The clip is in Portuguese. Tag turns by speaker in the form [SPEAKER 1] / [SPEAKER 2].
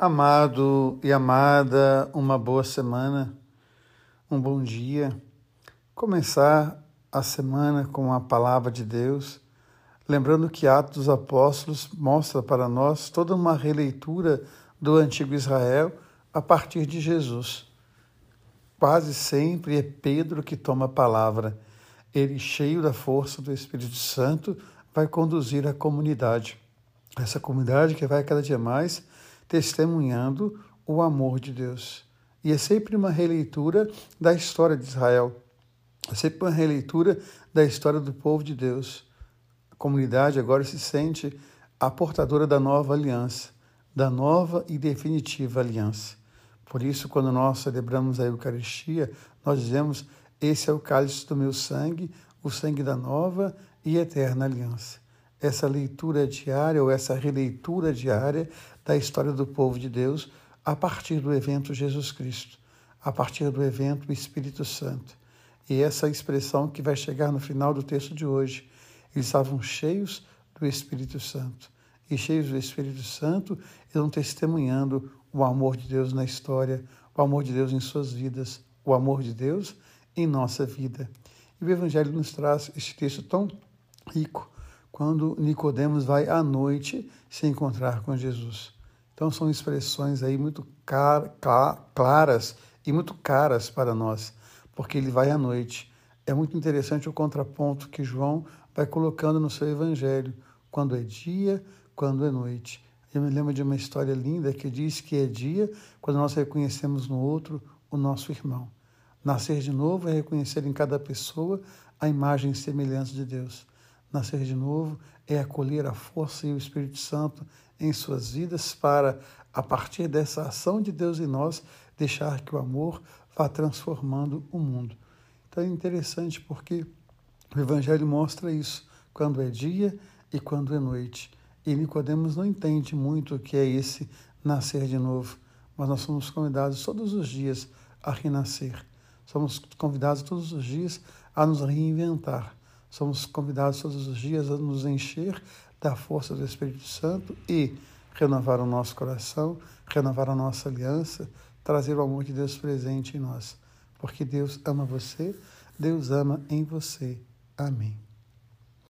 [SPEAKER 1] Amado e amada, uma boa semana, um bom dia. Começar a semana com a palavra de Deus, lembrando que Atos dos Apóstolos mostra para nós toda uma releitura do antigo Israel a partir de Jesus. Quase sempre é Pedro que toma a palavra. Ele, cheio da força do Espírito Santo, vai conduzir a comunidade. Essa comunidade que vai cada dia mais testemunhando o amor de Deus. E é sempre uma releitura da história de Israel, é sempre uma releitura da história do povo de Deus. A comunidade agora se sente a portadora da nova aliança, da nova e definitiva aliança. Por isso, quando nós celebramos a Eucaristia, nós dizemos: Esse é o cálice do meu sangue, o sangue da nova e eterna aliança essa leitura diária ou essa releitura diária da história do povo de Deus a partir do evento Jesus Cristo, a partir do evento Espírito Santo. E essa expressão que vai chegar no final do texto de hoje. Eles estavam cheios do Espírito Santo. E cheios do Espírito Santo, estão testemunhando o amor de Deus na história, o amor de Deus em suas vidas, o amor de Deus em nossa vida. E o Evangelho nos traz este texto tão rico quando Nicodemos vai à noite se encontrar com Jesus. Então são expressões aí muito claras e muito caras para nós, porque ele vai à noite. É muito interessante o contraponto que João vai colocando no seu evangelho, quando é dia, quando é noite. Eu me lembro de uma história linda que diz que é dia quando nós reconhecemos no outro o nosso irmão. Nascer de novo é reconhecer em cada pessoa a imagem e semelhança de Deus. Nascer de novo é acolher a força e o Espírito Santo em suas vidas para, a partir dessa ação de Deus em nós, deixar que o amor vá transformando o mundo. Então é interessante porque o Evangelho mostra isso, quando é dia e quando é noite. E Nicodemos não entende muito o que é esse nascer de novo, mas nós somos convidados todos os dias a renascer. Somos convidados todos os dias a nos reinventar Somos convidados todos os dias a nos encher da força do Espírito Santo e renovar o nosso coração, renovar a nossa aliança, trazer o amor de Deus presente em nós. Porque Deus ama você, Deus ama em você. Amém.